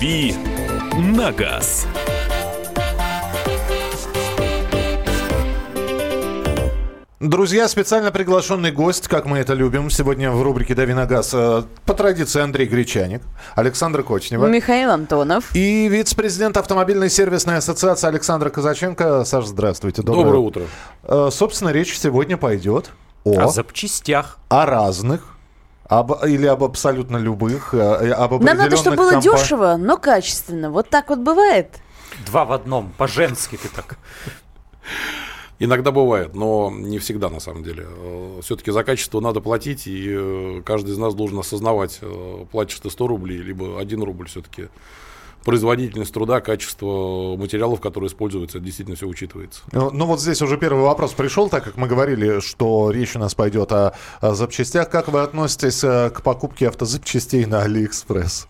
«Дави на газ». Друзья, специально приглашенный гость, как мы это любим, сегодня в рубрике «Дави на газ» э, по традиции Андрей Гречаник, Александр Кочнева. Михаил Антонов. И вице-президент автомобильной сервисной ассоциации Александр Казаченко. Саша, здравствуйте. Доброе, Доброе утро. Э, собственно, речь сегодня пойдет о... О запчастях. О разных об, или об абсолютно любых, э, об Нам надо, чтобы было компа... дешево, но качественно. Вот так вот бывает? Два в одном, по-женски ты так. Иногда бывает, но не всегда на самом деле. Э, Все-таки за качество надо платить, и э, каждый из нас должен осознавать, платишь ты 100 рублей, либо 1 рубль все-таки. Производительность труда, качество материалов, которые используются, действительно все учитывается. Ну, ну вот здесь уже первый вопрос пришел, так как мы говорили, что речь у нас пойдет о, о запчастях. Как вы относитесь к покупке автозапчастей на Алиэкспресс?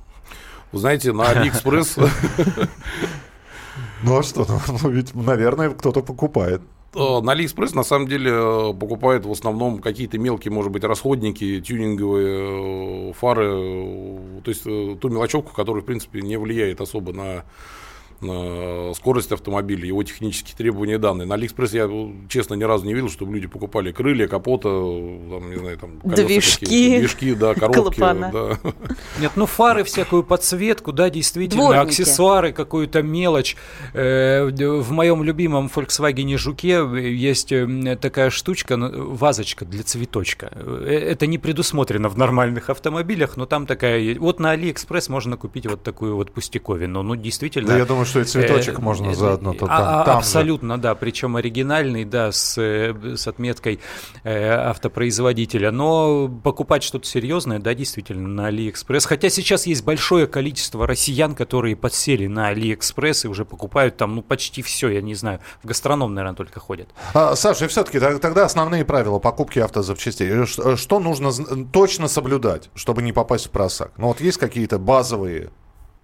Вы знаете, на Алиэкспресс... Ну а что, ну ведь, наверное, кто-то покупает. Э, на Алиэкспресс на самом деле э, покупают в основном какие-то мелкие, может быть, расходники, тюнинговые э, фары, то есть ту мелочевку, которая, в принципе, не влияет особо на скорость автомобиля, его технические требования и данные. На Алиэкспресс я, честно, ни разу не видел, чтобы люди покупали крылья, капота, там, не знаю, там, движки, движки, да, коробки. Да. Нет, ну фары, всякую подсветку, да, действительно, Дворники. аксессуары, какую-то мелочь. Э, в моем любимом Volkswagen Жуке есть э, такая штучка, вазочка для цветочка. Э, это не предусмотрено в нормальных автомобилях, но там такая... Вот на Алиэкспресс можно купить вот такую вот пустяковину. Ну, действительно... Да, я думаю, что и цветочек э, можно заодно. То а, там, абсолютно, же. да. Причем оригинальный, да, с, с отметкой э, автопроизводителя. Но покупать что-то серьезное, да, действительно, на Алиэкспресс. Хотя сейчас есть большое количество россиян, которые подсели на Алиэкспресс и уже покупают там, ну, почти все, я не знаю. В гастроном, наверное, только ходят. А, Саша, и все-таки тогда основные правила покупки автозапчастей. Что нужно точно соблюдать, чтобы не попасть в просак? Ну, вот есть какие-то базовые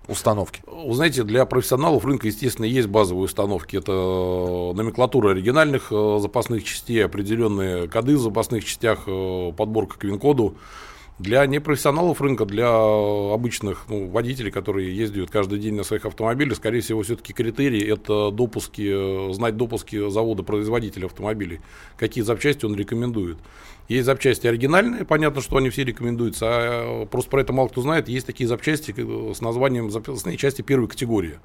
установки? Вы знаете, для профессионалов рынка, естественно, есть базовые установки. Это э, номенклатура оригинальных э, запасных частей, определенные коды в запасных частях, э, подборка к VIN-коду. Для непрофессионалов рынка, для обычных ну, водителей, которые ездят каждый день на своих автомобилях, скорее всего, все-таки критерий – это допуски, знать допуски завода-производителя автомобилей, какие запчасти он рекомендует. Есть запчасти оригинальные, понятно, что они все рекомендуются, а просто про это мало кто знает. Есть такие запчасти с названием запасные части первой категории.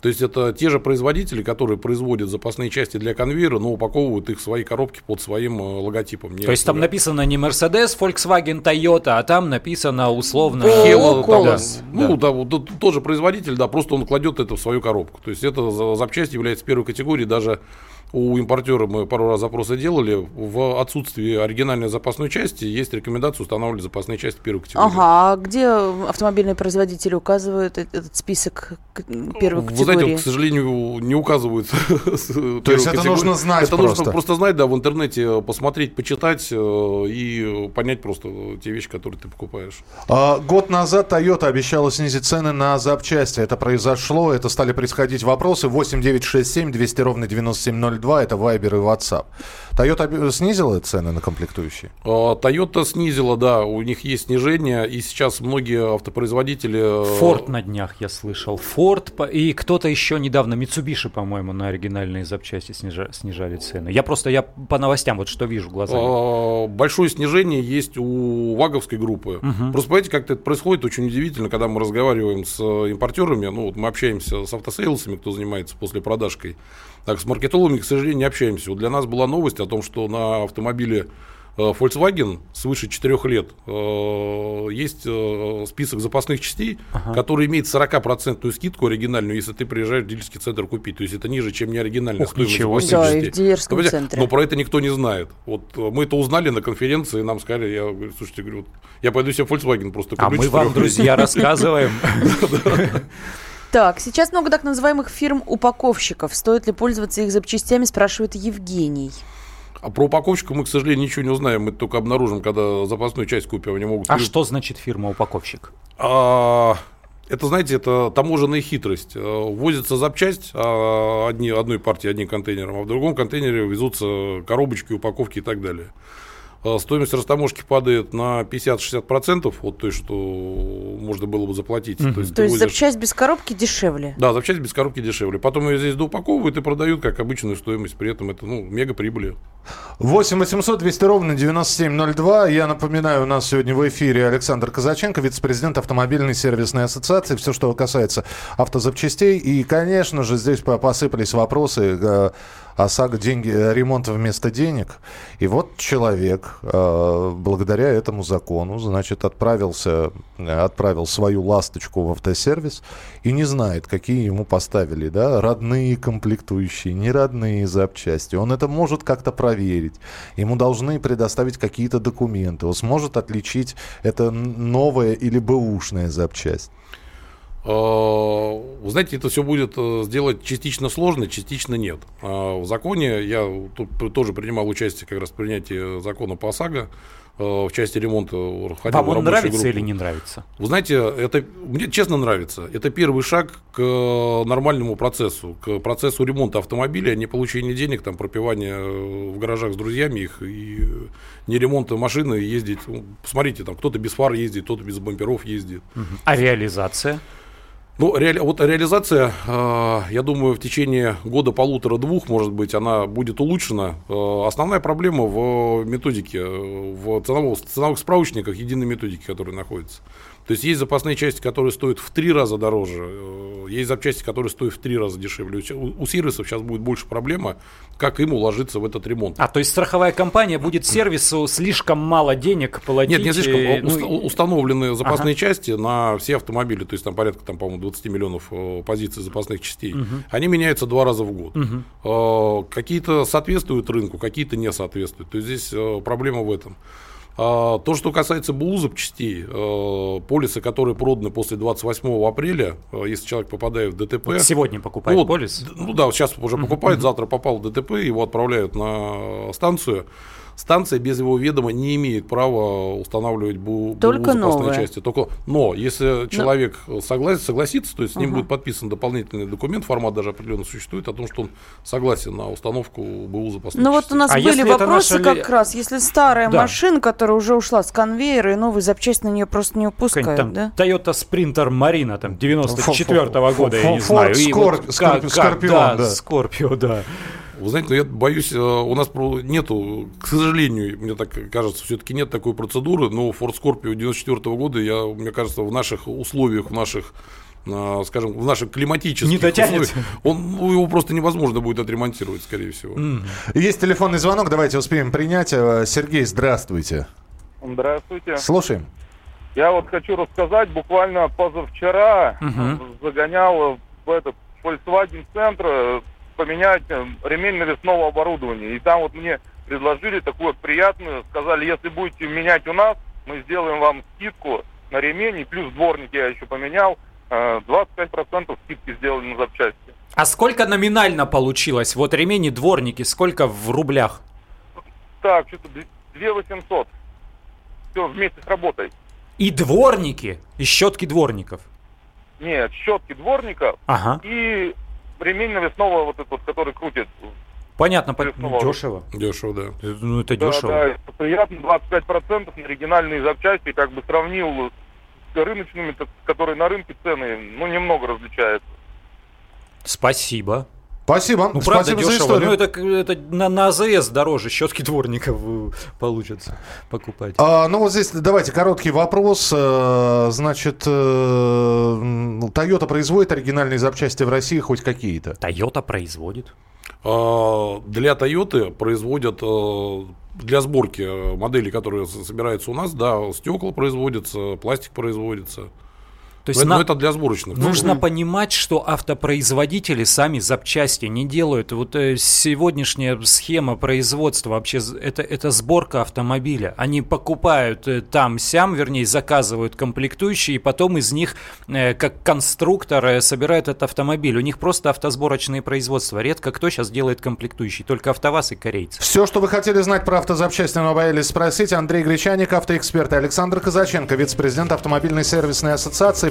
То есть это те же производители, которые производят запасные части для конвейера, но упаковывают их в свои коробки под своим э, логотипом. Не То есть там написано не Mercedes, Volkswagen, Toyota, а там написано условно Hello, Colors. Да. Ну да, вот тот же производитель, да, просто он кладет это в свою коробку. То есть это запчасть является первой категорией даже у импортера мы пару раз запросы делали. В отсутствии оригинальной запасной части есть рекомендация устанавливать запасные части первой категории. Ага, а где автомобильные производители указывают этот список первой категории? Вы знаете, к сожалению, не указывают. То есть это нужно знать Это нужно просто знать, да, в интернете посмотреть, почитать э, и понять просто те вещи, которые ты покупаешь. А, год назад Toyota обещала снизить цены на запчасти. Это произошло, это стали происходить вопросы. 8967 200 ровно 9702 02, это Viber и WhatsApp. Toyota снизила цены на комплектующие? А, Toyota снизила, да, у них есть снижение, и сейчас многие автопроизводители... Э, Ford на днях, я слышал. Ford и кто-то еще недавно, Mitsubishi, по-моему, на оригинальные запчасти снижали, снижали цены. Я просто, я по новостям вот что вижу глазами. А, большое снижение есть у ваговской группы. Угу. Просто понимаете, как это происходит очень удивительно, когда мы разговариваем с импортерами, ну вот мы общаемся с автосейлсами, кто занимается после продажкой. Так, с маркетологами, к сожалению, не общаемся. Вот для нас была новость о том, что на автомобиле э, Volkswagen свыше 4 лет э, есть э, список запасных частей, ага. который имеет 40% скидку оригинальную, если ты приезжаешь в дилерский центр купить. То есть это ниже, чем не оригинальная Ух, стоимость запасных да, частей. в дилерском но, центре. Но про это никто не знает. Вот мы это узнали на конференции, нам сказали, я говорю, слушайте, говорю, вот, я пойду себе Volkswagen просто куплю. А мы вам, друзья, рассказываем. Так, сейчас много так называемых фирм-упаковщиков. Стоит ли пользоваться их запчастями, спрашивает Евгений. А про упаковщика мы, к сожалению, ничего не узнаем. Мы только обнаружим, когда запасную часть купим. Они могут... А что значит фирма-упаковщик? А, это, знаете, это таможенная хитрость. Э, возится запчасть а одни, одной партии одним контейнером, а в другом контейнере везутся коробочки, упаковки и так далее. А, стоимость растаможки падает на 50-60% от той, что можно было бы заплатить. Mm-hmm. То есть, то есть возишь... запчасть без коробки дешевле? Да, запчасть без коробки дешевле. Потом ее здесь доупаковывают и продают как обычную стоимость. При этом это ну, мега прибыли. 8 800 200 ровно 9702. Я напоминаю, у нас сегодня в эфире Александр Казаченко, вице-президент автомобильной сервисной ассоциации. Все, что касается автозапчастей. И, конечно же, здесь посыпались вопросы э, ОСАГО деньги, э, ремонт вместо денег. И вот человек, э, благодаря этому закону, значит, отправился, отправил свою ласточку в автосервис и не знает, какие ему поставили, да, родные комплектующие, неродные запчасти. Он это может как-то проверить. Ему должны предоставить какие-то документы. Он сможет отличить это новая или бэушная запчасть. Э, вы знаете, это все будет э, сделать частично сложно, частично нет. А в законе, я тут тоже принимал участие как раз в принятии закона по ОСАГО, э, в части ремонта. Вам он нравится группу. или не нравится? Вы знаете, это мне честно нравится. Это первый шаг к нормальному процессу, к процессу ремонта автомобиля, не получения денег, там, пропивания в гаражах с друзьями их и не ремонта машины ездить. Ну, посмотрите, там кто-то без фар ездит, кто-то без бамперов ездит. А реализация? Ну, ре, вот реализация, э, я думаю, в течение года, полутора-двух, может быть, она будет улучшена. Э, основная проблема в методике, в ценовых, ценовых справочниках единой методики, которые находятся. То есть есть запасные части, которые стоят в три раза дороже, э, есть запчасти, которые стоят в три раза дешевле. У, у сервисов сейчас будет больше проблема, как им уложиться в этот ремонт. А то есть страховая компания будет сервису слишком мало денег платить? Нет, не слишком. И, ну, установлены запасные ага. части на все автомобили, то есть там порядка, там, по-моему, 20 миллионов э, позиций запасных частей. Угу. Они меняются два раза в год. Угу. Какие-то соответствуют рынку, какие-то не соответствуют. То есть здесь проблема в этом. А, то, что касается БУ запчастей, э, полисы, которые проданы после 28 апреля, э, если человек попадает в ДТП... Вот сегодня покупает ну, полис? Ну да, сейчас уже покупает, завтра попал в ДТП, его отправляют на станцию станция без его ведома не имеет права устанавливать БУ, Только БУ запасные части. Только, но если но... человек согласится, согласится, то есть с ним угу. будет подписан дополнительный документ, формат даже определенно существует, о том, что он согласен на установку БУ запасных Ну вот у нас а были вопросы наша... как раз, если старая да. машина, которая уже ушла с конвейера, и новый запчасть на нее просто не упускают, там, да? Toyota Sprinter Marina, там, 94-го года, я не знаю. Скорпион, да. Скорпио, да. Вы знаете, ну, я боюсь, э, у нас нету, к сожалению, мне так кажется, все-таки нет такой процедуры, но Ford Scorpio 94 года, я, мне кажется, в наших условиях, в наших э, скажем, в наших климатических не дотянет. он, ну, его просто невозможно будет отремонтировать, скорее всего. Mm. Есть телефонный звонок, давайте успеем принять. Э, Сергей, здравствуйте. Здравствуйте. Слушаем. Я вот хочу рассказать, буквально позавчера угу. загонял в этот Volkswagen центр поменять э, ремень навесного оборудования. И там вот мне предложили такую приятную, сказали, если будете менять у нас, мы сделаем вам скидку на ремень, и плюс дворник я еще поменял, 25% э, скидки сделали на запчасти. А сколько номинально получилось? Вот ремень и дворники, сколько в рублях? Так, что-то 2 800. Все вместе с работой. И дворники? И щетки дворников? Нет, щетки дворников ага. и ремень навесного вот этот, который крутит. Понятно, по... дешево. Дешево, да. Ну, это да, дешево. Да, приятно, 25% на оригинальные запчасти, как бы сравнил с рыночными, которые на рынке цены, ну, немного различаются. Спасибо. Спасибо. Ну, правда, Спасибо дешево. За историю. Ну, это, это на, на АЗС дороже щетки дворников э, получится покупать. А, ну, вот здесь давайте короткий вопрос. Э, значит, э, Toyota производит оригинальные запчасти в России хоть какие-то? Toyota производит. А, для Toyota производят для сборки моделей, которые собираются у нас, да, стекла производятся, пластик производится. То есть но, на... это для сборочных. Нужно mm понимать, что автопроизводители сами запчасти не делают. Вот э, сегодняшняя схема производства вообще это, это сборка автомобиля. Они покупают э, там сям, вернее, заказывают комплектующие, и потом из них, э, как конструктор, собирают этот автомобиль. У них просто автосборочные производства. Редко кто сейчас делает комплектующие, только АвтоВАЗ и корейцы. Все, что вы хотели знать про автозапчасти, но боялись спросить, Андрей Гречаник, автоэксперт, и Александр Казаченко, вице-президент автомобильной сервисной ассоциации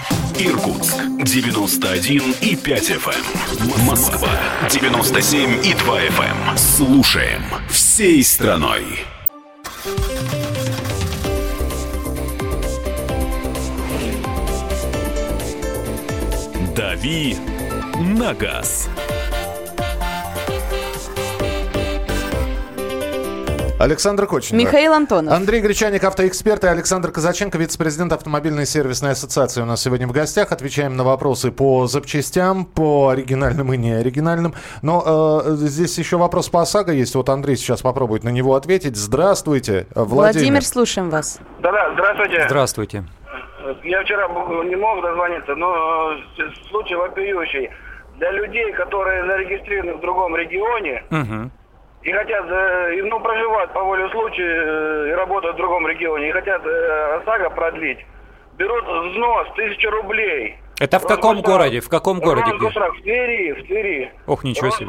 Эм. Иркутск 91 и 5 FM. Эм. Москва 97 и 2 FM. Слушаем всей страной. «Дави на газ». Александр Кочин. Михаил Антонов. Андрей Гречаник, автоэксперт, и Александр Казаченко, вице-президент автомобильной сервисной ассоциации у нас сегодня в гостях. Отвечаем на вопросы по запчастям, по оригинальным и неоригинальным. Но э, здесь еще вопрос по ОСАГО есть. Вот Андрей сейчас попробует на него ответить. Здравствуйте, Владимир. Владимир, слушаем вас. Да-да, здравствуйте. Здравствуйте. Я вчера не мог дозвониться, но случай вопиющий. Для людей, которые зарегистрированы в другом регионе угу. И хотят, э, ну, проживают по воле случая э, и работают в другом регионе, и хотят э, ОСАГО продлить, берут взнос тысячу рублей. Это в каком городе? В каком городе? В Твери, в Твери. Ох, ничего себе.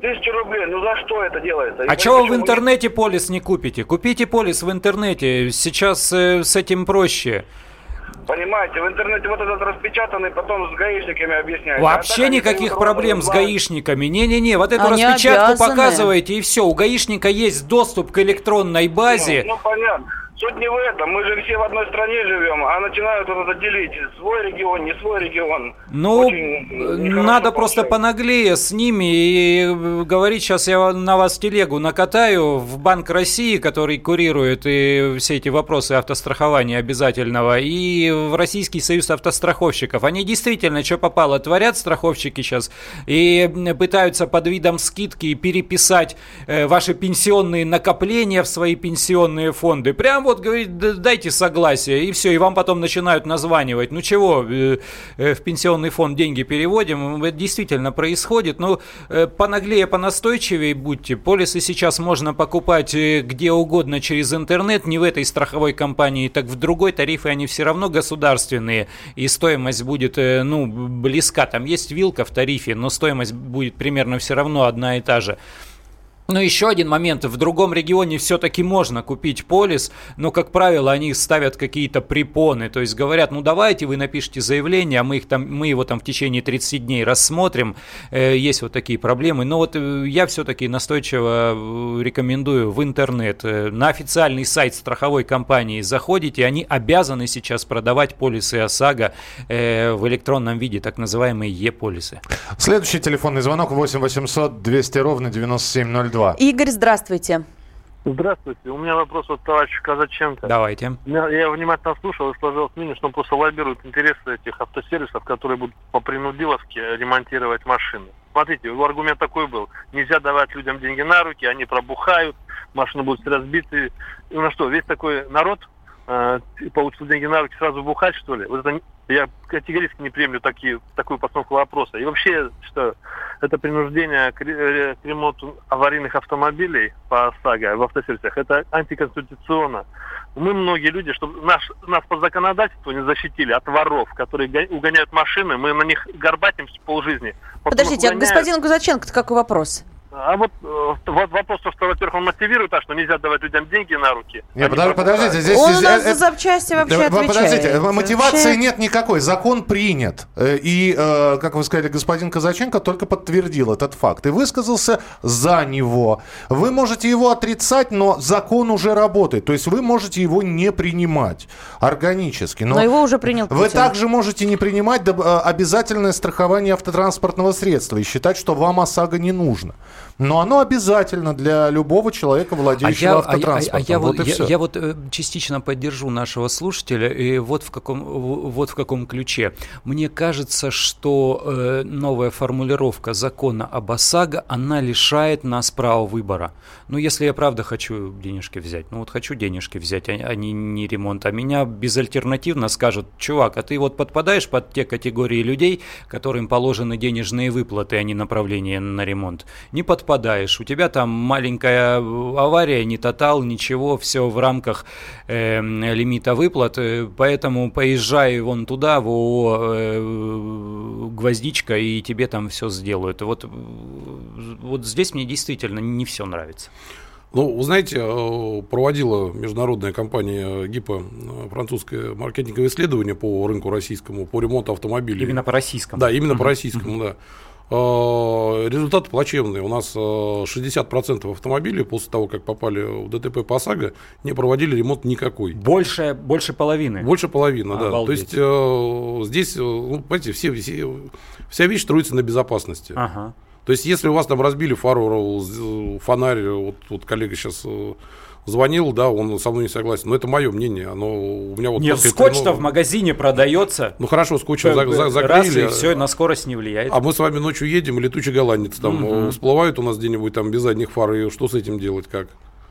Тысяча рублей, ну за что это делается? А чего вы в интернете полис не купите? Купите полис в интернете, сейчас э, с этим проще. Понимаете, в интернете вот этот распечатанный, потом с гаишниками объясняют. Вообще а никаких проблем с гаишниками. Не-не-не, вот эту Они распечатку обязаны. показываете и все. У гаишника есть доступ к электронной базе. Ну, ну понятно. Суть не в этом. Мы же все в одной стране живем, а начинают вот это делить. Свой регион, не свой регион. Ну, надо просто понаглее с ними и говорить, сейчас я на вас телегу накатаю в Банк России, который курирует и все эти вопросы автострахования обязательного, и в Российский союз автостраховщиков. Они действительно, что попало, творят страховщики сейчас и пытаются под видом скидки переписать э, ваши пенсионные накопления в свои пенсионные фонды. Прям вот говорит, дайте согласие, и все, и вам потом начинают названивать. Ну чего, э, э, в пенсионный фонд деньги переводим, это действительно происходит. Ну, э, понаглее, понастойчивее будьте. Полисы сейчас можно покупать где угодно через интернет, не в этой страховой компании, так в другой тарифы они все равно государственные, и стоимость будет, ну, близка. Там есть вилка в тарифе, но стоимость будет примерно все равно одна и та же. Но еще один момент. В другом регионе все-таки можно купить полис, но, как правило, они ставят какие-то препоны. То есть говорят, ну давайте вы напишите заявление, а мы, их там, мы его там в течение 30 дней рассмотрим. Э, есть вот такие проблемы. Но вот э, я все-таки настойчиво э, рекомендую в интернет, на официальный сайт страховой компании заходите, они обязаны сейчас продавать полисы ОСАГО в электронном виде, так называемые Е-полисы. Следующий телефонный звонок 8 800 200 ровно 9702. 2. Игорь, здравствуйте. Здравствуйте. У меня вопрос от товарища Казаченко. Давайте. Я внимательно слушал и сложил мнение, что он просто лоббирует интересы этих автосервисов, которые будут по принудиловке ремонтировать машины. Смотрите, его аргумент такой был. Нельзя давать людям деньги на руки, они пробухают, машины будут разбиты. Ну на что, весь такой народ э, получил деньги на руки, сразу бухать, что ли? Вот это я категорически не приемлю такие, такую постановку вопроса. И вообще, что это принуждение к, ремонту аварийных автомобилей по ОСАГО в автосервисах, это антиконституционно. Мы, многие люди, чтобы наш, нас по законодательству не защитили от воров, которые угоняют машины, мы на них горбатимся полжизни. Подождите, а господин Кузаченко, какой вопрос? А вот, э, вот вопрос, что, во-первых, он мотивирует, а что нельзя давать людям деньги на руки. Нет, подожди, подождите, здесь... Он у нас это, за запчасти вообще да, отвечает. Подождите, мотивации вообще... нет никакой, закон принят. Э, и, э, как вы сказали, господин Казаченко только подтвердил этот факт и высказался за него. Вы можете его отрицать, но закон уже работает. То есть вы можете его не принимать органически. Но, но его уже принял Путин. Вы также можете не принимать обязательное страхование автотранспортного средства и считать, что вам ОСАГО не нужно. Но оно обязательно для любого человека, владеющего а я, автотранспортом. А, а, а я, вот, я, я вот э, частично поддержу нашего слушателя, и вот в каком, вот в каком ключе. Мне кажется, что э, новая формулировка закона об ОСАГО, она лишает нас права выбора. Ну, если я правда хочу денежки взять, ну вот хочу денежки взять, а, а не, не ремонт, а меня безальтернативно скажут, чувак, а ты вот подпадаешь под те категории людей, которым положены денежные выплаты, а не направление на ремонт. Не подпадаешь. У тебя там маленькая авария, не тотал, ничего, все в рамках э, лимита выплат. Э, поэтому поезжай вон туда, в ООО э, «Гвоздичка», и тебе там все сделают. Вот, вот здесь мне действительно не все нравится. Ну, вы знаете, э, проводила международная компания ГИПа э, французское маркетинговое исследование по рынку российскому, по ремонту автомобилей. Именно по российскому? Да, именно uh-huh. по российскому, да. Э, результаты плачевные. У нас 60% автомобилей после того, как попали в ДТП по ОСАГО, не проводили ремонт никакой. Больше, больше половины? Больше половины, да. То есть здесь, ну, понимаете, все, все, вся вещь строится на безопасности. Ага. То есть, если у вас там разбили фару, фонарь, вот, вот коллега сейчас э, звонил, да, он со мной не согласен. Но это мое мнение. Оно у меня вот Нет, скотч-то ну, в магазине продается. Ну хорошо, скотчем за, за, закрыли. Раз, и все, на скорость не влияет. А мы с вами ночью едем, летучий голландец там угу. всплывает у нас где-нибудь там без задних фар, и что с этим делать, как?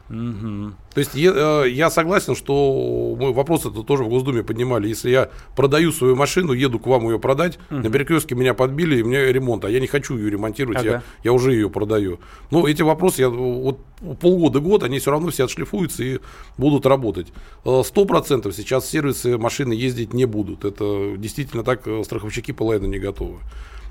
Угу. То есть я, э, я согласен, что мы вопрос это тоже в Госдуме поднимали. Если я продаю свою машину, еду к вам ее продать, угу. на перекрестке меня подбили, и мне ремонт, а я не хочу ее ремонтировать, ага. я, я уже ее продаю. Но эти вопросы, я, вот полгода-год, они все равно все отшлифуются и будут работать. Э, сто процентов сейчас сервисы машины ездить не будут. Это действительно так э, страховщики половина не готовы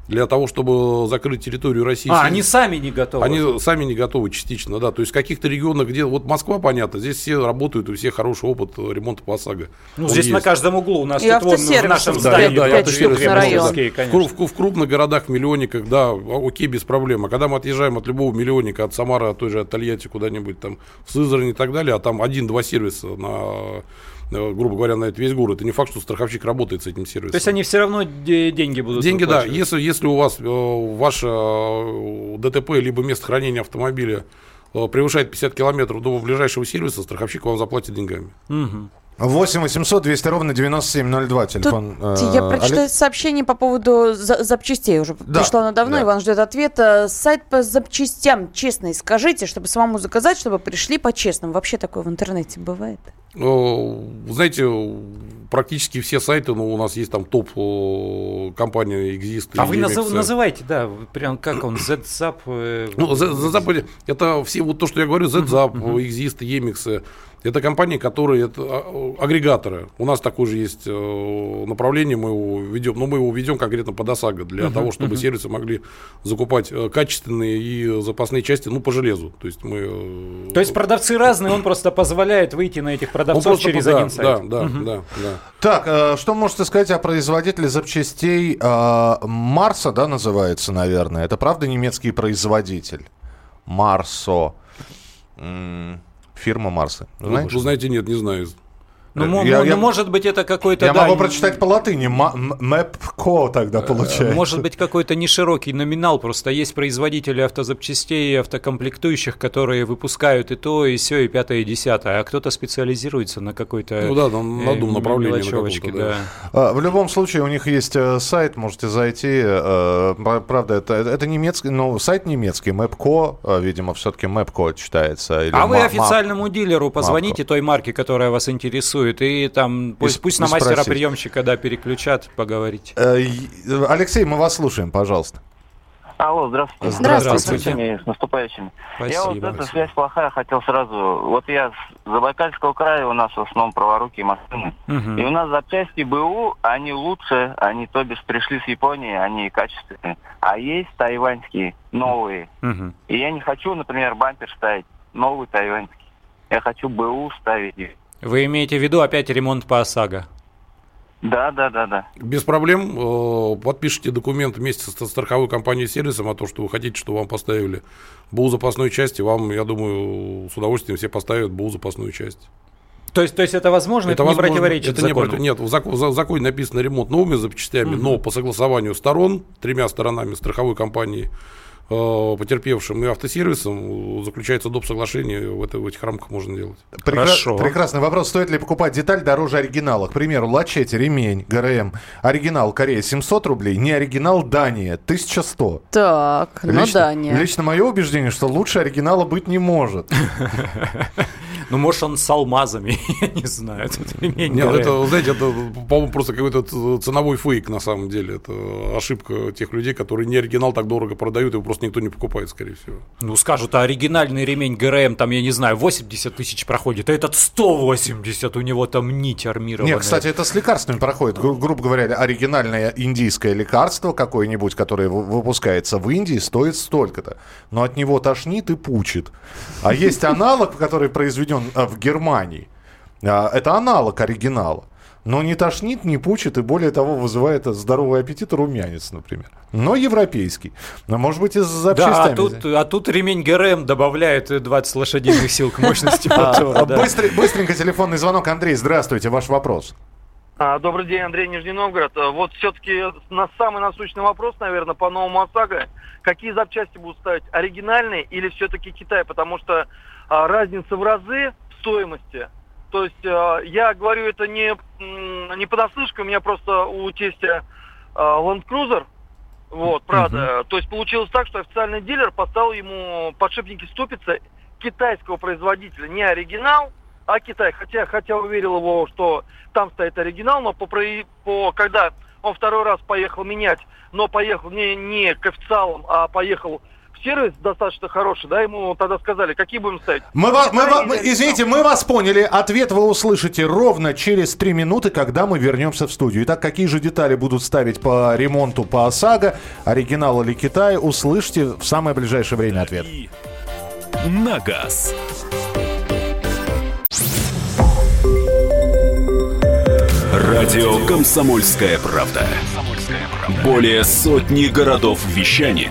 для того, чтобы закрыть территорию России. А, они сами не готовы? Они сами не готовы частично, да. То есть в каких-то регионах, где... Вот Москва, понятно, здесь все работают, у всех хороший опыт ремонта по ОСАГО. Ну, здесь есть. на каждом углу у нас и тут вон, в нашем здании да, да, 5 штук на район. В, в, в крупных городах, миллионниках, да, окей, без проблем. А когда мы отъезжаем от любого миллионника, от Самары, от той же от Тольятти, куда-нибудь там, в Сызрань и так далее, а там один-два сервиса на грубо говоря, на это весь город. Это не факт, что страховщик работает с этим сервисом. То есть они все равно деньги будут Деньги, да. Если, если у вас э, ваше э, ДТП либо место хранения автомобиля превышает 50 километров до ближайшего сервиса, страховщик вам заплатит деньгами. Угу. 8 800 200 ровно 9702 телефон. Тут я прочитаю Олег... сообщение по поводу за- запчастей. Уже да, пришло оно давно, да. Иван ждет ответа. Сайт по запчастям, честно скажите, чтобы самому заказать, чтобы пришли по-честному. Вообще такое в интернете бывает? Ну, знаете, практически все сайты, ну, у нас есть там топ компания Exist. А вы назов, называете, да, прям как он, ZZAP? Э, ну, ZZAP, это все, вот то, что я говорю, ZZAP, Exist, Emix, это компании, которые это а, агрегаторы. У нас такое же есть э, направление, мы его ведем, но мы его ведем конкретно под ОСАГО, для uh-huh, того, чтобы uh-huh. сервисы могли закупать э, качественные и запасные части, ну, по железу. То есть мы... Э, То есть продавцы разные, он просто позволяет выйти на этих продавцов через да, один сайт. Да, да, uh-huh. да, да. Так, что можете сказать о производителе запчастей Марса, да, называется, наверное? Это правда немецкий производитель? Марсо фирма Марса. Знаешь? Вы знаете, нет, не знаю. Ну, я, ну, я, может быть, это какой-то... Я да, могу прочитать по латыни. МЭПКО тогда э, получается. Может быть, какой-то не широкий номинал. Просто есть производители автозапчастей и автокомплектующих, которые выпускают и то, и все, и пятое, и десятое. А кто-то специализируется на какой-то... Ну да, там на дом направлении. Да. да. В любом случае, у них есть э, сайт, можете зайти. Э, правда, это, это немецкий, ну, сайт немецкий. МЭПКО, видимо, все-таки МЭПКО читается. Или а вы официальному дилеру позвоните той марки, которая вас интересует интересует, и там пусть, пусть на мастера приемщика да, переключат, поговорить. Э, Алексей, мы вас слушаем, пожалуйста. Алло, здравствуйте. Здравствуйте. здравствуйте. С наступающим. Спасибо. Я вот эта связь плохая, хотел сразу. Вот я с Забайкальского края, у нас в основном праворукие машины. Угу. И у нас запчасти БУ, они лучше, они то бишь пришли с Японии, они качественные. А есть тайваньские, новые. Угу. И я не хочу, например, бампер ставить, новый тайваньский. Я хочу БУ ставить. Вы имеете в виду опять ремонт по ОСАГО? Да, да, да, да. Без проблем. Э, подпишите документ вместе со страховой компанией сервисом о том, что вы хотите, чтобы вам поставили БУ запасной части. Вам, я думаю, с удовольствием все поставят БУ запасную часть. То есть, то есть это возможно, это, это возможно, не противоречит это закону? Не, нет, в, закон, в законе написано ремонт новыми запчастями, угу. но по согласованию сторон, тремя сторонами страховой компании, потерпевшим и автосервисом заключается доп. соглашение, в, это, в этих рамках можно делать. Прекра- Хорошо. Прекрасный вопрос. Стоит ли покупать деталь дороже оригинала? К примеру, лачете, ремень, ГРМ. Оригинал Корея 700 рублей, не оригинал Дания 1100. Так, ну лично, Дания. Лично мое убеждение, что лучше оригинала быть не может. Ну, может, он с алмазами, я не знаю. Нет, это, знаете, это, по-моему, просто какой-то ценовой фейк на самом деле. Это ошибка тех людей, которые не оригинал так дорого продают, его просто никто не покупает, скорее всего. Ну, скажут, а оригинальный ремень ГРМ, там, я не знаю, 80 тысяч проходит, а этот 180, у него там нить армированная. Нет, кстати, это с лекарствами проходит. Гру- грубо говоря, оригинальное индийское лекарство какое-нибудь, которое выпускается в Индии, стоит столько-то. Но от него тошнит и пучит. А есть аналог, который произведен э, в Германии. А, это аналог оригинала. Но не тошнит, не пучит и более того вызывает здоровый аппетит румянец, например. Но европейский. Но может быть из-за запчастями. Да, а тут, а тут ремень ГРМ добавляет 20 лошадиных сил к мощности мотора. Быстренько телефонный звонок. Андрей, здравствуйте, ваш вопрос. А, добрый день, Андрей Нижний Новгород. А, вот все-таки на самый насущный вопрос, наверное, по новому ОСАГО. Какие запчасти будут ставить? Оригинальные или все-таки Китай? Потому что а, разница в разы в стоимости. То есть а, я говорю это не, не понаслышке, у меня просто у тестя а, Land Cruiser, вот, правда. Uh-huh. То есть получилось так, что официальный дилер поставил ему подшипники ступицы китайского производителя, не оригинал, а Китай. Хотя, хотя уверил его, что там стоит оригинал, но по, по, когда он второй раз поехал менять, но поехал не, не к официалам, а поехал сервис достаточно хороший, да, ему тогда сказали, какие будем ставить. Мы, вас, мы, мы, извините, мы вас поняли. Ответ вы услышите ровно через три минуты, когда мы вернемся в студию. Итак, какие же детали будут ставить по ремонту по ОСАГО, оригинал или Китай, услышите в самое ближайшее время ответ. На газ. Радио «Комсомольская правда». Более сотни городов вещания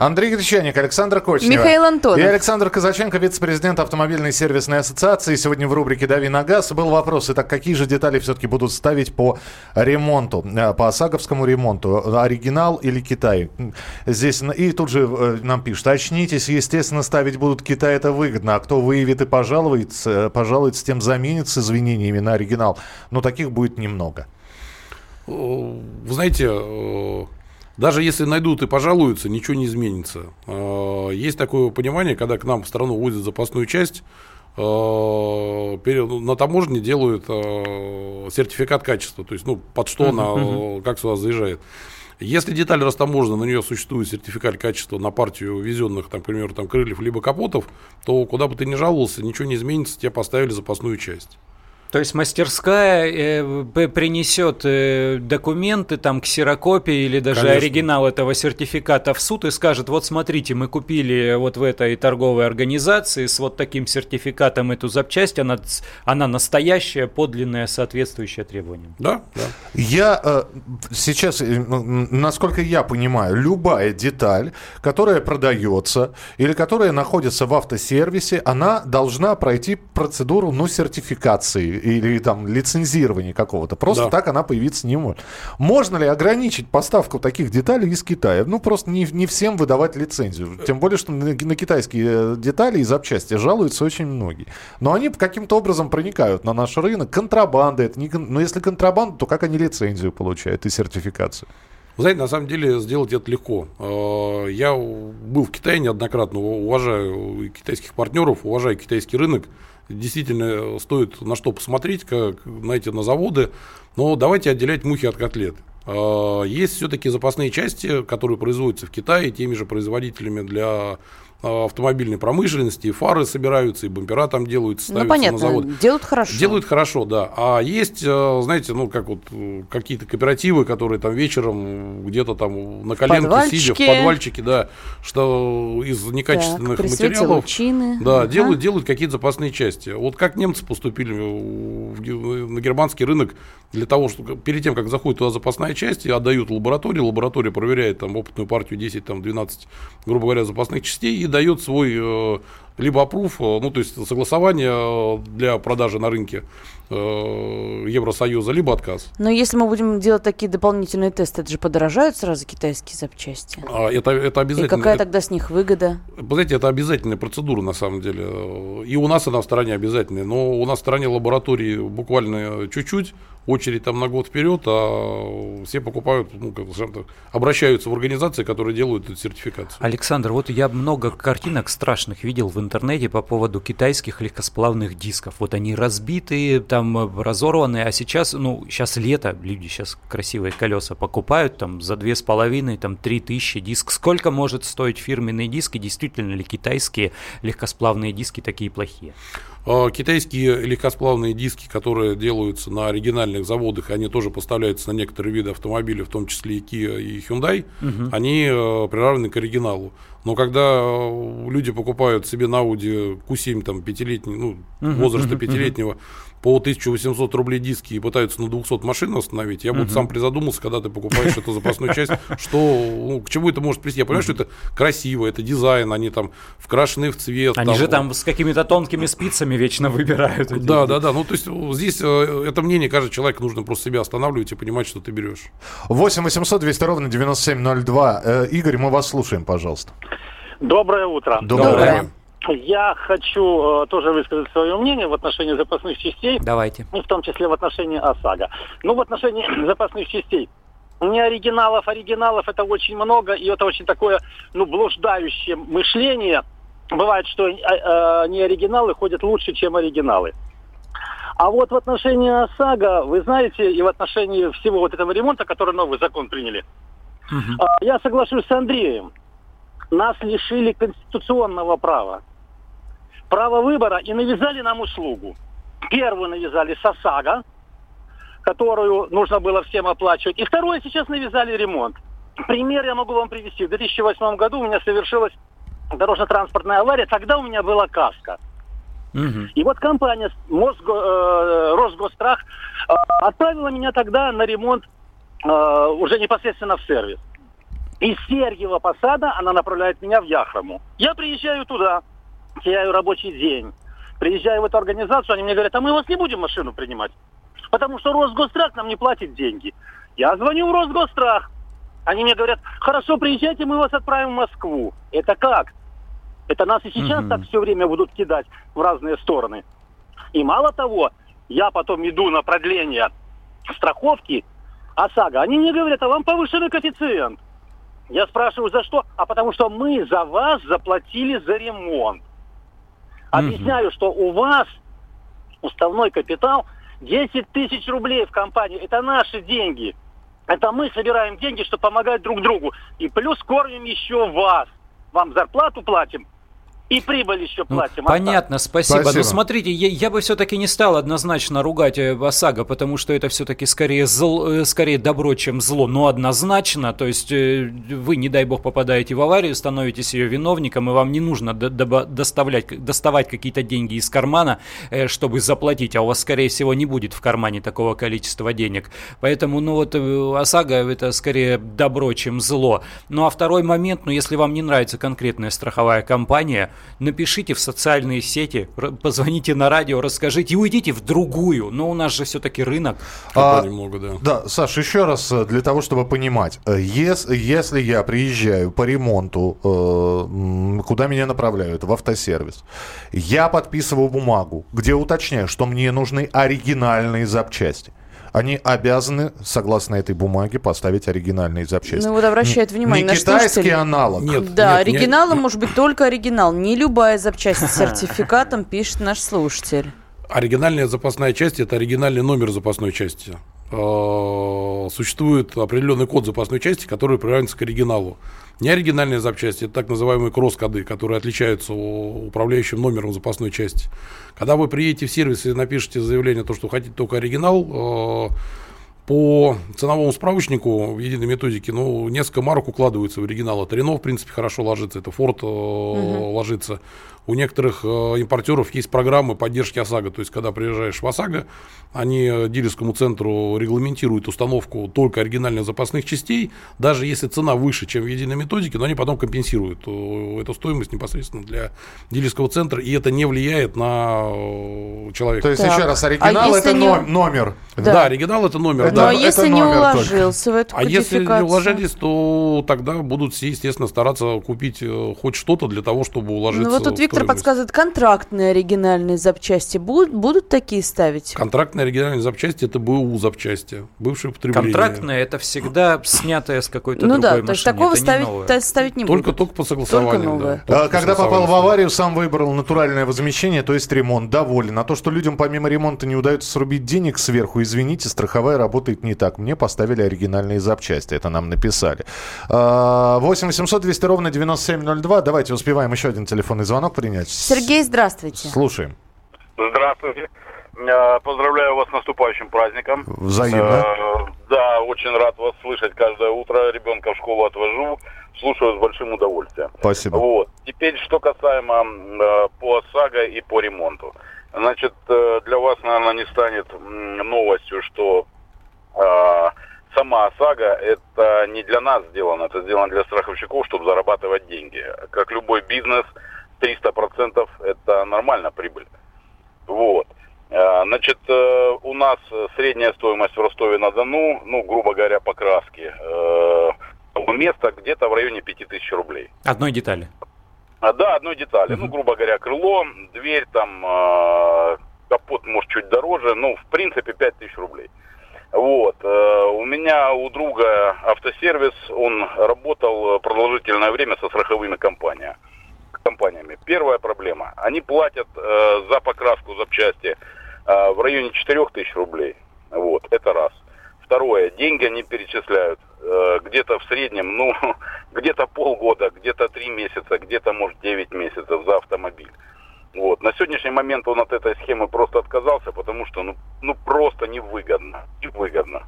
Андрей Гречаник, Александр Кочнев. Михаил Антонов. И Александр Казаченко, вице-президент автомобильной сервисной ассоциации. Сегодня в рубрике «Дави на газ» был вопрос. Итак, какие же детали все-таки будут ставить по ремонту, э, по ОСАГОвскому ремонту? Оригинал или Китай? Здесь и тут же э, нам пишут, очнитесь, естественно, ставить будут Китай, это выгодно. А кто выявит и пожалуется, э, пожалуется, тем заменит с извинениями на оригинал. Но таких будет немного. Вы знаете, даже если найдут и пожалуются, ничего не изменится. А, есть такое понимание, когда к нам в страну возят запасную часть, а, на таможне делают а, сертификат качества, то есть, ну, под что она, как сюда заезжает. Если деталь растаможена, на нее существует сертификат качества на партию везенных, там, к примеру, там, крыльев либо капотов, то куда бы ты ни жаловался, ничего не изменится, тебе поставили запасную часть. То есть мастерская э, принесет э, документы, там, ксерокопии или даже Конечно. оригинал этого сертификата в суд и скажет, вот смотрите, мы купили вот в этой торговой организации с вот таким сертификатом эту запчасть, она, она настоящая, подлинная, соответствующая требованиям. Да, да. Я э, сейчас, э, насколько я понимаю, любая деталь, которая продается или которая находится в автосервисе, она должна пройти процедуру, ну, сертификации или там лицензирования какого-то. Просто да. так она появиться не может. Можно ли ограничить поставку таких деталей из Китая? Ну, просто не, не всем выдавать лицензию. Тем более, что на, на китайские детали и запчасти жалуются очень многие. Но они каким-то образом проникают на наш рынок. Контрабанда это не... Но если контрабанда, то как они лицензию получают и сертификацию? Вы знаете, на самом деле сделать это легко. А, я был в Китае неоднократно, уважаю китайских партнеров, уважаю китайский рынок действительно стоит на что посмотреть, как, знаете, на заводы, но давайте отделять мухи от котлет. А, есть все-таки запасные части, которые производятся в Китае теми же производителями для автомобильной промышленности, и фары собираются, и бампера там делают, ставятся ну, понятно, на завод. Делают хорошо. Делают хорошо, да. А есть, э, знаете, ну, как вот э, какие-то кооперативы, которые там вечером где-то там на коленке сидя в подвальчике, да, что из некачественных так, материалов лучины. да, ага. делают, делают какие-то запасные части. Вот как немцы поступили на германский рынок для того, чтобы перед тем, как заходит туда запасная часть, отдают лаборатории, лаборатория проверяет там опытную партию 10, там 12, грубо говоря, запасных частей и дает свой э, либо опруф, э, ну то есть согласование э, для продажи на рынке Евросоюза, либо отказ. Но если мы будем делать такие дополнительные тесты, это же подорожают сразу китайские запчасти. А, это, это обязательно. И какая тогда с них выгода? Вы знаете, это обязательная процедура на самом деле. И у нас она в стране обязательная. Но у нас в стране лаборатории буквально чуть-чуть очередь там на год вперед, а все покупают, ну, как так, обращаются в организации, которые делают эту сертификацию. Александр, вот я много картинок страшных видел в интернете по поводу китайских легкосплавных дисков. Вот они разбитые, там разорванные, а сейчас, ну, сейчас лето, люди сейчас красивые колеса покупают, там, за две с половиной, там, три тысячи диск. Сколько может стоить фирменный диск, и действительно ли китайские легкосплавные диски такие плохие? А, китайские легкосплавные диски, которые делаются на оригинальных заводах, они тоже поставляются на некоторые виды автомобилей, в том числе и Kia и Hyundai, угу. они э, приравнены к оригиналу. Но когда э, люди покупают себе на Audi Q7 там, пятилетний, ну, угу, возраста пятилетнего, угу по 1800 рублей диски и пытаются на 200 машин остановить, я бы угу. сам призадумался, когда ты покупаешь эту запасную часть, что, ну, к чему это может привести. Я понимаю, что это красиво, это дизайн, они там вкрашены в цвет. Они же там с какими-то тонкими спицами вечно выбирают. Да, да, да. Ну, то есть здесь э, это мнение каждого человека нужно просто себя останавливать и понимать, что ты берешь. 8 800 200 ровно 9702. Э, Игорь, мы вас слушаем, пожалуйста. Доброе утро. Доброе. Доброе. Я хочу э, тоже высказать свое мнение в отношении запасных частей. Давайте. И в том числе в отношении ОСАГО. Ну, в отношении запасных частей. Не оригиналов, оригиналов это очень много, и это очень такое, ну, блуждающее мышление. Бывает, что э, э, не оригиналы ходят лучше, чем оригиналы. А вот в отношении ОСАГО, вы знаете, и в отношении всего вот этого ремонта, который новый закон приняли, угу. я соглашусь с Андреем. Нас лишили конституционного права право выбора и навязали нам услугу. Первую навязали СОСАГО, которую нужно было всем оплачивать. И второе сейчас навязали ремонт. Пример я могу вам привести. В 2008 году у меня совершилась дорожно-транспортная авария. Тогда у меня была каска. Угу. И вот компания Мосго, э, Росгострах э, отправила меня тогда на ремонт э, уже непосредственно в сервис. Из Сергиева Посада она направляет меня в Яхрому. Я приезжаю туда теряю рабочий день. Приезжаю в эту организацию, они мне говорят, а мы вас не будем машину принимать, потому что Росгострах нам не платит деньги. Я звоню в Росгострах. Они мне говорят, хорошо, приезжайте, мы вас отправим в Москву. Это как? Это нас и сейчас угу. так все время будут кидать в разные стороны. И мало того, я потом иду на продление страховки ОСАГО. Они мне говорят, а вам повышенный коэффициент. Я спрашиваю, за что? А потому что мы за вас заплатили за ремонт. Объясняю, что у вас уставной капитал 10 тысяч рублей в компании. Это наши деньги. Это мы собираем деньги, чтобы помогать друг другу. И плюс кормим еще вас. Вам зарплату платим, и прибыль еще ну, платим. Ну, понятно, спасибо. спасибо. Но смотрите, я, я бы все-таки не стал однозначно ругать э, ОСАГО, потому что это все-таки скорее, зл, э, скорее добро, чем зло. Но однозначно, то есть э, вы, не дай бог, попадаете в аварию, становитесь ее виновником, и вам не нужно доставлять, доставать какие-то деньги из кармана, чтобы заплатить, а у вас, скорее всего, не будет в кармане такого количества денег. Поэтому, ну вот, ОСАГО это скорее добро, чем зло. Ну а второй момент, ну если вам не нравится конкретная страховая компания, напишите в социальные сети, позвоните на радио, расскажите и уйдите в другую. Но у нас же все-таки рынок. А, немного, да. Да, Саш, еще раз э, для того, чтобы понимать. Если, если я приезжаю по ремонту, э, куда меня направляют? В автосервис. Я подписываю бумагу, где уточняю, что мне нужны оригинальные запчасти они обязаны, согласно этой бумаге, поставить оригинальные запчасти. Ну вот обращает внимание не на китайский слушателей. аналог. Нет, да, нет, оригиналом нет. может быть только оригинал. Не любая запчасть с сертификатом, пишет наш слушатель. Оригинальная запасная часть – это оригинальный номер запасной части. Э, существует определенный код запасной части, который приравнивается к оригиналу. Не оригинальные запчасти, это так называемые кросс-коды, которые отличаются управляющим номером запасной части. Когда вы приедете в сервис и напишите заявление, то, что хотите только оригинал, э, по ценовому справочнику в единой методике, ну, несколько марок укладываются в оригинал. Это Рено, в принципе, хорошо ложится, это Форд угу. ложится. У некоторых э, импортеров есть программы поддержки ОСАГО. То есть, когда приезжаешь в ОСАГО, они э, дилерскому центру регламентируют установку только оригинальных запасных частей, даже если цена выше, чем в единой методике, но они потом компенсируют э, эту стоимость непосредственно для дилерского центра, и это не влияет на человека. То есть, так. еще раз, оригинал а это не... номер. Да. да, оригинал это номер. Это, но это если не уложился только. в эту А если не уложились, то тогда будут все, естественно, стараться купить хоть что-то для того, чтобы уложиться. Ну вот тут Виктор подсказывает, контрактные оригинальные запчасти будут, будут такие ставить? Контрактные оригинальные запчасти это БУ запчасти, бывшее употребление. Контрактные это всегда снятое с какой-то ну, другой да, машины. то есть такого ставить, ставить не только, будут. Только по согласованию. Только новое. Да, только Когда попал в аварию, сам выбрал натуральное возмещение, то есть ремонт. Доволен. А то, что людям помимо ремонта не удается срубить денег сверху, извините, страховая работает не так. Мне поставили оригинальные запчасти. Это нам написали. 8 800 200 ровно 9702. Давайте успеваем еще один телефонный звонок принять. Сергей, здравствуйте. Слушаем. Здравствуйте. Поздравляю вас с наступающим праздником. Взаимно. Э, да, очень рад вас слышать каждое утро. Ребенка в школу отвожу. Слушаю с большим удовольствием. Спасибо. Вот. Теперь, что касаемо э, по ОСАГО и по ремонту. Значит, э, для вас, наверное, не станет новостью, что сама ОСАГО это не для нас сделано, это сделано для страховщиков, чтобы зарабатывать деньги. Как любой бизнес – 300% это нормально прибыль. Вот. А, значит, э, у нас средняя стоимость в Ростове-на-Дону, ну, грубо говоря, покраски, э, место где-то в районе 5000 рублей. Одной детали? А, да, одной детали. Uh-huh. Ну, грубо говоря, крыло, дверь, там, э, капот, может, чуть дороже. Ну, в принципе, 5000 рублей. Вот. У меня у друга автосервис, он работал продолжительное время со страховыми компаниями компаниями. Первая проблема. Они платят э, за покраску запчасти э, в районе 4 тысяч рублей. Вот, это раз. Второе. Деньги они перечисляют э, где-то в среднем, ну, где-то полгода, где-то 3 месяца, где-то, может, 9 месяцев за автомобиль. Вот. На сегодняшний момент он от этой схемы просто отказался, потому что ну, ну просто невыгодно. Невыгодно.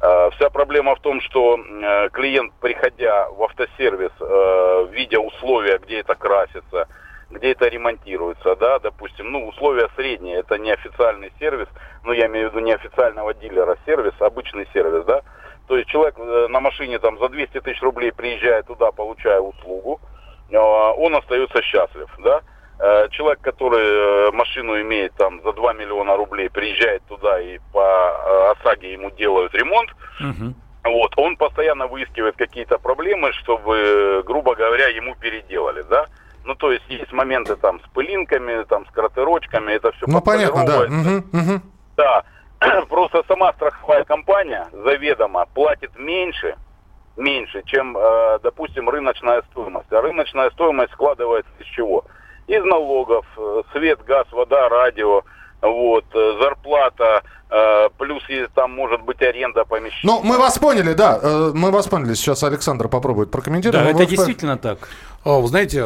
Э, вся проблема в том, что э, клиент, приходя в автосервис, э, видя условия, где это красится, где это ремонтируется, да, допустим, ну, условия средние, это не официальный сервис, ну, я имею в виду не официального дилера сервис, обычный сервис, да, то есть человек на машине там за 200 тысяч рублей приезжает туда, получая услугу, он остается счастлив, да, человек, который э, машину имеет там за 2 миллиона рублей, приезжает туда и по э, ОСАГе ему делают ремонт, угу. вот, он постоянно выискивает какие-то проблемы, чтобы, грубо говоря, ему переделали, да. Ну, то есть есть моменты там с пылинками, там с кратерочками, это все Ну, понятно, да. Угу, угу. Да. Просто сама страховая компания заведомо платит меньше, меньше, чем, допустим, рыночная стоимость. А рыночная стоимость складывается из чего? Из налогов, э, свет, газ, вода, радио, вот, э, зарплата, э, плюс там может быть аренда помещения. Ну, мы вас поняли, да, мы вас поняли. Сейчас Александр попробует прокомментировать. Да, это действительно так. Вы знаете,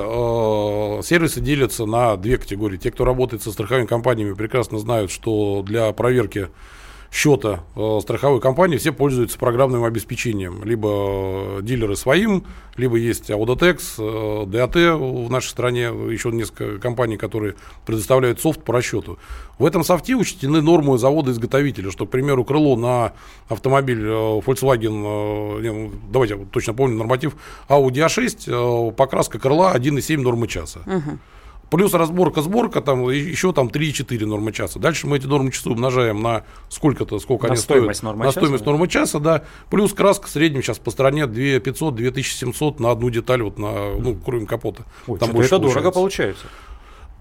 сервисы делятся на две категории. Те, кто работает со страховыми компаниями, прекрасно знают, что для проверки счета э, страховой компании все пользуются программным обеспечением. Либо э, дилеры своим, либо есть Audotex, э, DAT в нашей стране, еще несколько компаний, которые предоставляют софт по расчету. В этом софте учтены нормы завода-изготовителя, что, к примеру, крыло на автомобиль Volkswagen, ну, давайте я точно помню норматив, Audi A6, покраска крыла 1,7 нормы часа. Uh-huh. Плюс разборка, сборка, там еще там 3-4 нормы часа. Дальше мы эти нормы часа умножаем на сколько-то, сколько на они стоимость стоят. Нормы на часа, стоимость да? нормы часа, да. Плюс краска в среднем сейчас по стране 2500, 2700 на одну деталь, вот на, ну, кроме капота. Ой, там больше это дорого получается.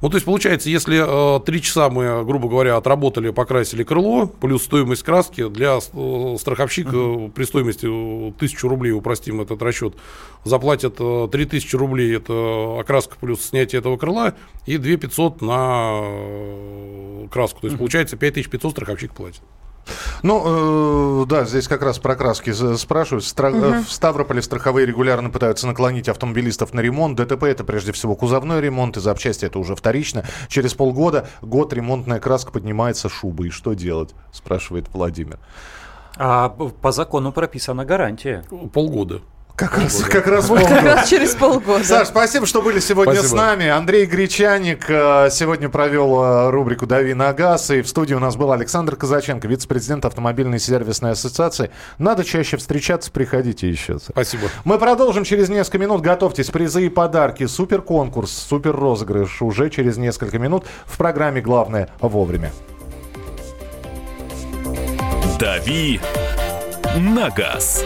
Ну, то есть, получается, если э, три э, часа мы, грубо говоря, отработали, покрасили крыло, плюс стоимость краски для э, страховщика uh-huh. при стоимости 1000 рублей, упростим этот расчет, заплатят э, 3000 рублей, это окраска плюс снятие этого крыла, и 2500 на э, краску. То есть, получается, 5500 страховщик платит. Ну, э, да, здесь как раз про краски спрашивают. Стра... Угу. В Ставрополе страховые регулярно пытаются наклонить автомобилистов на ремонт. ДТП это прежде всего кузовной ремонт, и запчасти это уже вторично. Через полгода год ремонтная краска поднимается шубой. И что делать? Спрашивает Владимир. А по закону прописана гарантия. Полгода. Как раз, как раз вот как раз через полгода. Саш, спасибо, что были сегодня спасибо. с нами. Андрей Гречаник э, сегодня провел э, рубрику «Дави на газ». И в студии у нас был Александр Казаченко, вице-президент Автомобильной сервисной ассоциации. Надо чаще встречаться, приходите еще. Спасибо. Мы продолжим через несколько минут. Готовьтесь, призы и подарки. Супер конкурс, супер розыгрыш уже через несколько минут в программе «Главное вовремя». «Дави на газ».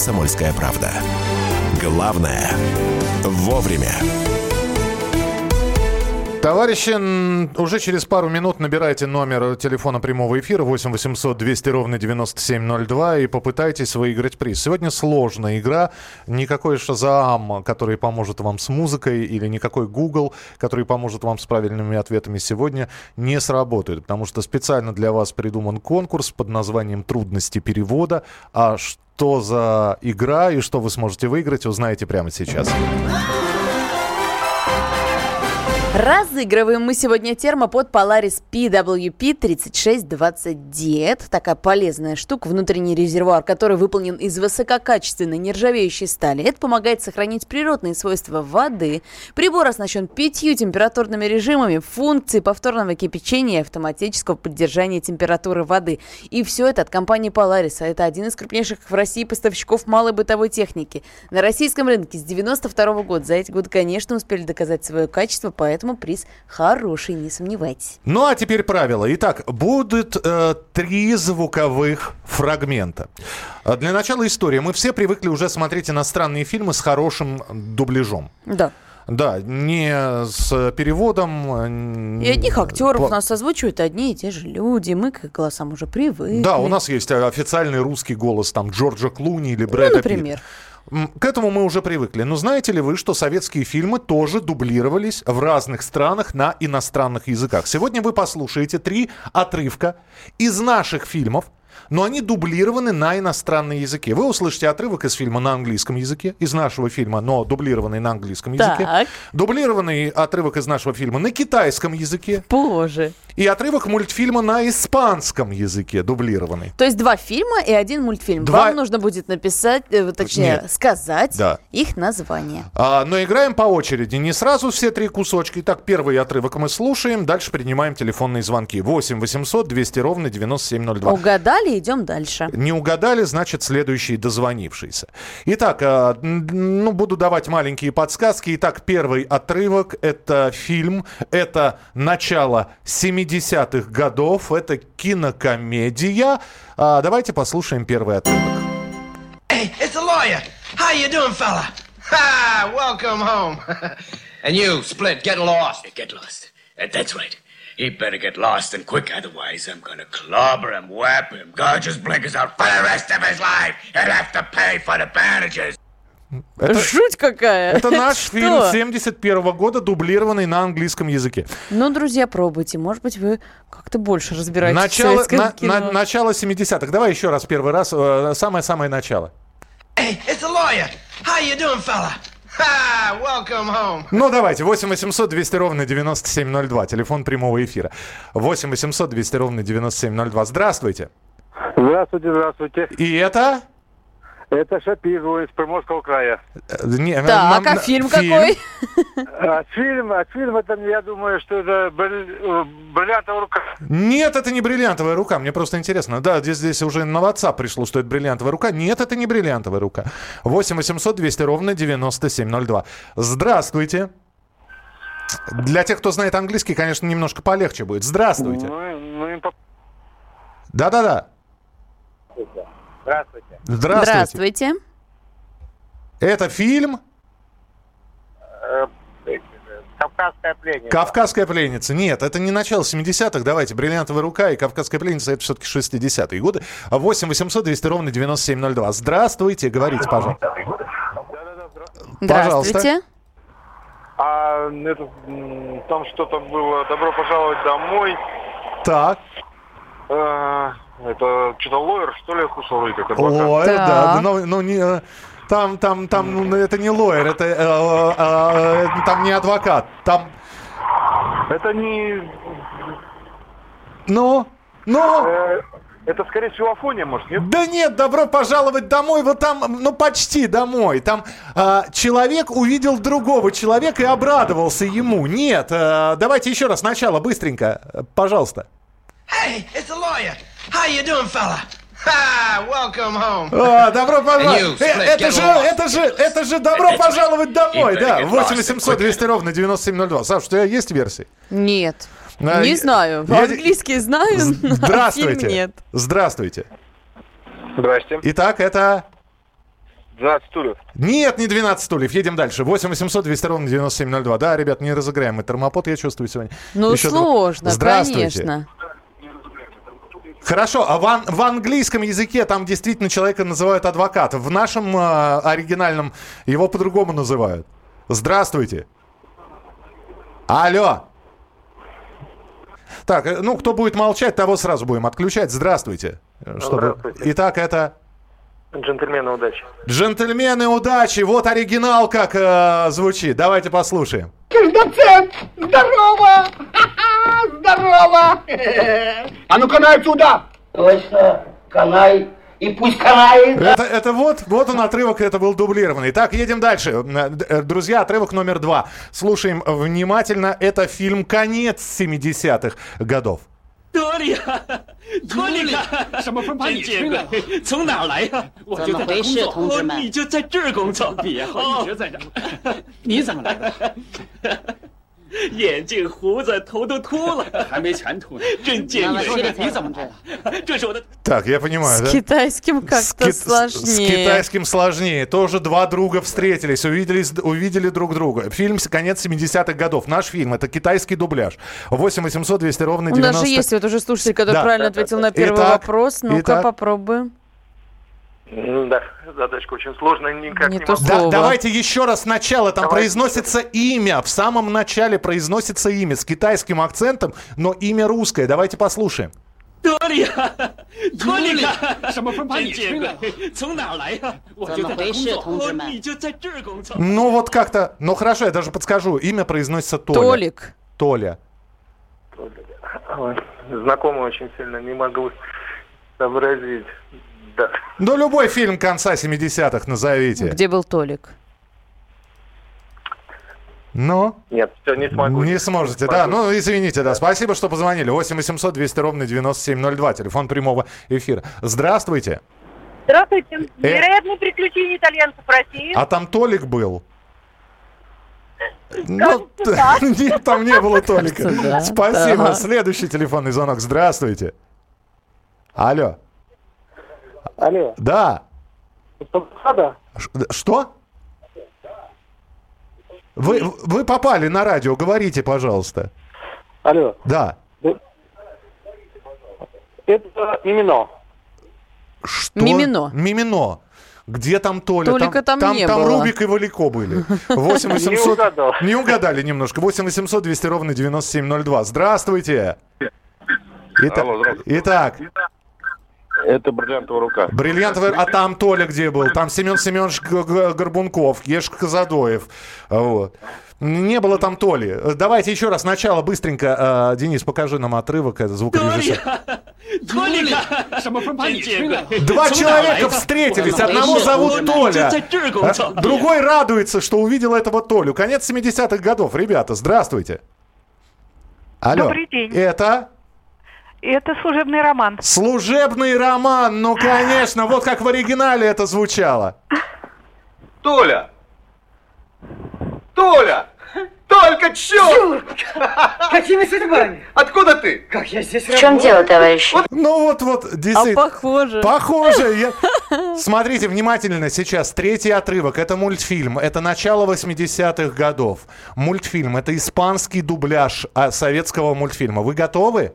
«Комсомольская правда». Главное – вовремя. Товарищи, уже через пару минут набирайте номер телефона прямого эфира 8 800 200 ровно 9702 и попытайтесь выиграть приз. Сегодня сложная игра. Никакой Шазаам, который поможет вам с музыкой, или никакой Google, который поможет вам с правильными ответами сегодня, не сработает. Потому что специально для вас придуман конкурс под названием «Трудности перевода». А что что за игра и что вы сможете выиграть, узнаете прямо сейчас. Разыгрываем мы сегодня термопод Polaris PWP3620D. Это такая полезная штука, внутренний резервуар, который выполнен из высококачественной нержавеющей стали. Это помогает сохранить природные свойства воды. Прибор оснащен пятью температурными режимами, функцией повторного кипячения и автоматического поддержания температуры воды. И все это от компании Polaris. Это один из крупнейших в России поставщиков малой бытовой техники. На российском рынке с 92 года. За эти годы, конечно, успели доказать свое качество, поэтому поэтому приз хороший, не сомневайтесь. Ну а теперь правила. Итак, будут э, три звуковых фрагмента. Э, для начала история. Мы все привыкли уже смотреть иностранные фильмы с хорошим дубляжом. Да. Да, не с переводом. И одних актеров у нас озвучивают одни и те же люди. Мы к голосам уже привыкли. Да, у нас есть официальный русский голос там Джорджа Клуни или Брэда ну, например. Питт. К этому мы уже привыкли. Но знаете ли вы, что советские фильмы тоже дублировались в разных странах на иностранных языках? Сегодня вы послушаете три отрывка из наших фильмов, но они дублированы на иностранном языке. Вы услышите отрывок из фильма на английском языке, из нашего фильма, но дублированный на английском языке. Так. Дублированный отрывок из нашего фильма на китайском языке. Боже. И отрывок мультфильма на испанском языке дублированный. То есть два фильма и один мультфильм. Два... Вам нужно будет написать, э, точнее, Нет. сказать да. их название. А, но играем по очереди. Не сразу все три кусочка. Итак, первый отрывок мы слушаем. Дальше принимаем телефонные звонки. 8 800 200 ровно 9702. Угадали, идем дальше. Не угадали, значит, следующий дозвонившийся. Итак, а, ну, буду давать маленькие подсказки. Итак, первый отрывок – это фильм, это начало 70-х годов, это кинокомедия. А, давайте послушаем первый отрывок. Hey, it's a lawyer. How you doing, fella? Ha, welcome home. And you, Split, get lost. Get lost. That's right. He better get lost and quick, otherwise I'm gonna clobber him, whap him, gorge his blinkers out for the rest of his life. He'll have to pay for the bandages. Это, Жуть какая! Это наш фильм 71 года, дублированный на английском языке. Ну, друзья, пробуйте. Может быть, вы как-то больше разбираетесь начало, в на, кино. На, начало 70-х. Давай еще раз первый раз. Э, самое-самое начало. Hey, it's a lawyer. How you doing, fella? Ну, давайте. 8 800 200 ровно 9702. Телефон прямого эфира. 8 800 200 ровно 9702. Здравствуйте. Здравствуйте, здравствуйте. И это? Это Шапирова из Приморского края. Не, так, а фильм, фильм какой? А фильм, а фильм это, я думаю, что это бриллиантовая рука. Нет, это не бриллиантовая рука. Мне просто интересно. Да, здесь, здесь уже на WhatsApp пришло, что это бриллиантовая рука. Нет, это не бриллиантовая рука. 8 800 200 ровно 9702. Здравствуйте. Для тех, кто знает английский, конечно, немножко полегче будет. Здравствуйте. Ну, ну, Да-да-да. Здравствуйте. Здравствуйте. Здравствуйте. Это фильм? Э, Кавказская пленница. Кавказская пленница. Нет, это не начало 70-х. Давайте, бриллиантовая рука и Кавказская пленница это все-таки 60-е годы. 8 800 200 ровно 9702. Здравствуйте, говорите, пожалуйста. Здравствуйте. А это, там что-то было «Добро пожаловать домой». Так. А, это что-то лоер, что ли, слышал? Как лоер, да. Но, но не, там, там, там, ну, это не лоер, это э, э, э, там не адвокат, там... Это не... Ну? Ну? Э, это скорее всего Афония, может, нет? Да нет, добро пожаловать домой. Вот там, ну почти домой. Там э, человек увидел другого человека и обрадовался ему. Нет, э, давайте еще раз сначала, быстренько, пожалуйста. Hey, it's a lawyer. How you doing, fella? Ha, welcome home. О, добро пожаловать. Э, это же, это же, это же добро пожаловать домой, да. 8800 200 ровно 9702. Саш, у тебя есть версии? Нет. А, не знаю. Я... Английский знаю, Здравствуйте. А нет. Здравствуйте. Здрасте. Итак, это... 12 стульев. Нет, не 12 стульев. Едем дальше. 8 800 200 ровно 9702. Да, ребят, не разыграем мы термопод, я чувствую сегодня. Ну, Еще сложно. Здравствуйте. конечно. Хорошо, а в, ан- в английском языке там действительно человека называют адвокат. В нашем э, оригинальном его по-другому называют. Здравствуйте. Алло. Так, э, ну, кто будет молчать, того сразу будем отключать. Здравствуйте. Чтобы... Здравствуйте. Итак, это... Джентльмены удачи. Джентльмены удачи. Вот оригинал как э, звучит. Давайте послушаем. Доцент, здорово! Здорово! А ну канай отсюда! Точно, канай. И пусть канает. Это, это вот, вот он отрывок, это был дублированный. Так, едем дальше. Э, э, друзья, отрывок номер два. Слушаем внимательно. Это фильм «Конец 70-х годов». Дорья! 托尼卡，什么风把你吹来？从哪儿来呀？我就在这工作。你就在这儿工作？别，我一直在这儿。你怎么来的？眼镜、胡子、头都秃了，还没前途呢。真见鬼！你怎么来了？这是我的。Так, я понимаю, да? С китайским как-то сложнее. С китайским сложнее. Тоже два друга встретились, увидели, увидели друг друга. Фильм «Конец 70-х годов». Наш фильм. Это китайский дубляж. 8 800 200 ровно 90... У нас же есть вот уже слушатель, который да. правильно ответил на первый Итак, вопрос. Ну-ка, попробуем. Да, задачка очень сложная, никак не, не могу. Да, давайте еще раз сначала. Там давайте. произносится имя. В самом начале произносится имя с китайским акцентом, но имя русское. Давайте послушаем. 得力啊！托尼卡，什么风把你吹来？从哪儿来呀？我就在这工作。你就在这儿工作。Ну вот как-то, ну хорошо, я даже подскажу. Имя произносится Толя. Толик. Толя. Знакомый очень сильно, не могу сообразить да. Ну, любой фильм конца 70-х назовите. Где был Толик? Ну? Нет, все, не смогу. Не сможете, да. Ну, извините, да. Спасибо, что позвонили. 8 800 200 ровно 9702. Телефон прямого эфира. Здравствуйте. Здравствуйте. Э... Невероятные приключения итальянцев в России. А там Толик был? Ну, нет, там не было Толика. Спасибо. Следующий телефонный звонок. Здравствуйте. Алло. Алло. Да. Да. Что? Вы, вы попали на радио, говорите, пожалуйста. Алло. Да. Это Мимино. Что? Мимино. Мимино. Где там Толя? Толика там, там, не там было. Рубик и Валико были. 8 800... Не, угадал. не угадали немножко. 8 800 200 ровно 9702. Здравствуйте. Итак, Алло, здравствуйте. Итак, это бриллиантовая рука. Бриллиантовая, а там Толя где был? Там Семен Семенович Горбунков, Ешка Казадоев. Вот. Не было там Толи. Давайте еще раз сначала быстренько. А, Денис, покажи нам отрывок. Это звукорежиссер. Два человека встретились. Одного зовут Толя. А, другой радуется, что увидел этого Толю. Конец 70-х годов. Ребята, здравствуйте. Алло. Добрый день. Это? Это служебный роман. Служебный роман, ну конечно, вот как в оригинале это звучало. Толя! Толя! Только, черт! Какими судьбами? Откуда ты? Как я здесь В чем дело, товарищ? Ну вот, вот, действительно. А похоже. Похоже. Я... Смотрите внимательно сейчас. Третий отрывок. Это мультфильм. Это начало 80-х годов. Мультфильм. Это испанский дубляж а, советского мультфильма. Вы готовы?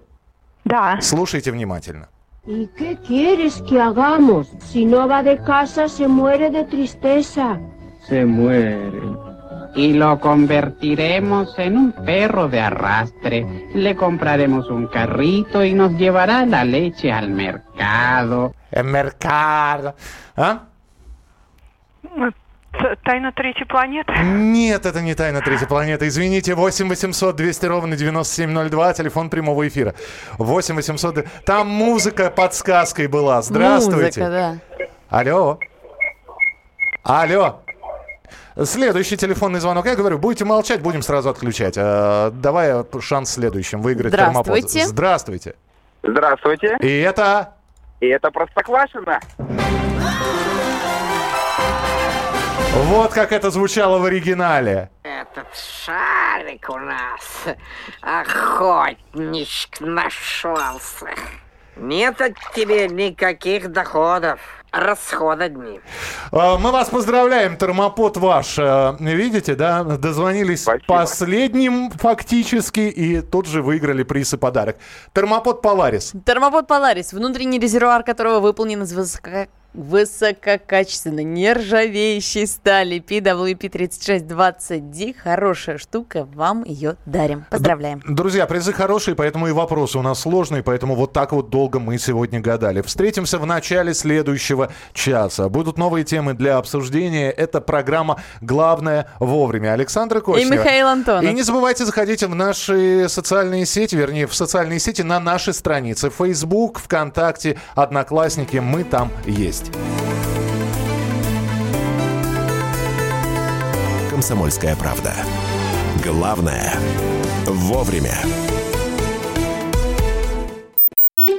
Да. Слушайте внимательно. ¿Y qué quieres que hagamos? Si no va de casa, se muere de tristeza. Se muere. Y lo convertiremos en un perro de arrastre. Le compraremos un carrito y nos llevará la leche al mercado. El mercado. ¿Ah? Тайна третьей планеты? Нет, это не тайна третьей планеты. Извините, 8 800 200 ровно 9702, телефон прямого эфира. 8 800... Там музыка подсказкой была. Здравствуйте. Музыка, да. Алло. Алло. Следующий телефонный звонок. Я говорю, будете молчать, будем сразу отключать. А, давай шанс следующим выиграть Здравствуйте. термопод. Здравствуйте. Здравствуйте. И это... И это Простоквашино. Вот как это звучало в оригинале. Этот шарик у нас охотничек нашелся. Нет от тебе никаких доходов. Расхода дни. А, Мы вас поздравляем, термопод ваш. Э, Видите, да, дозвонились Спасибо. последним фактически и тут же выиграли приз и подарок. Термопод Polaris. Термопод Polaris, внутренний резервуар которого выполнен из высоко- высококачественной нержавеющей стали PWP3620D. Хорошая штука, вам ее дарим. Поздравляем. Друзья, призы хорошие, поэтому и вопросы у нас сложные, поэтому вот так вот долго мы сегодня гадали. Встретимся в начале следующего часа. Будут новые темы для обсуждения. Это программа «Главное вовремя». Александр Кочнева. И Михаил Антонов. И не забывайте заходить в наши социальные сети, вернее, в социальные сети на наши страницы. Facebook, ВКонтакте, Одноклассники. Мы там «Комсомольская правда». Главное – вовремя.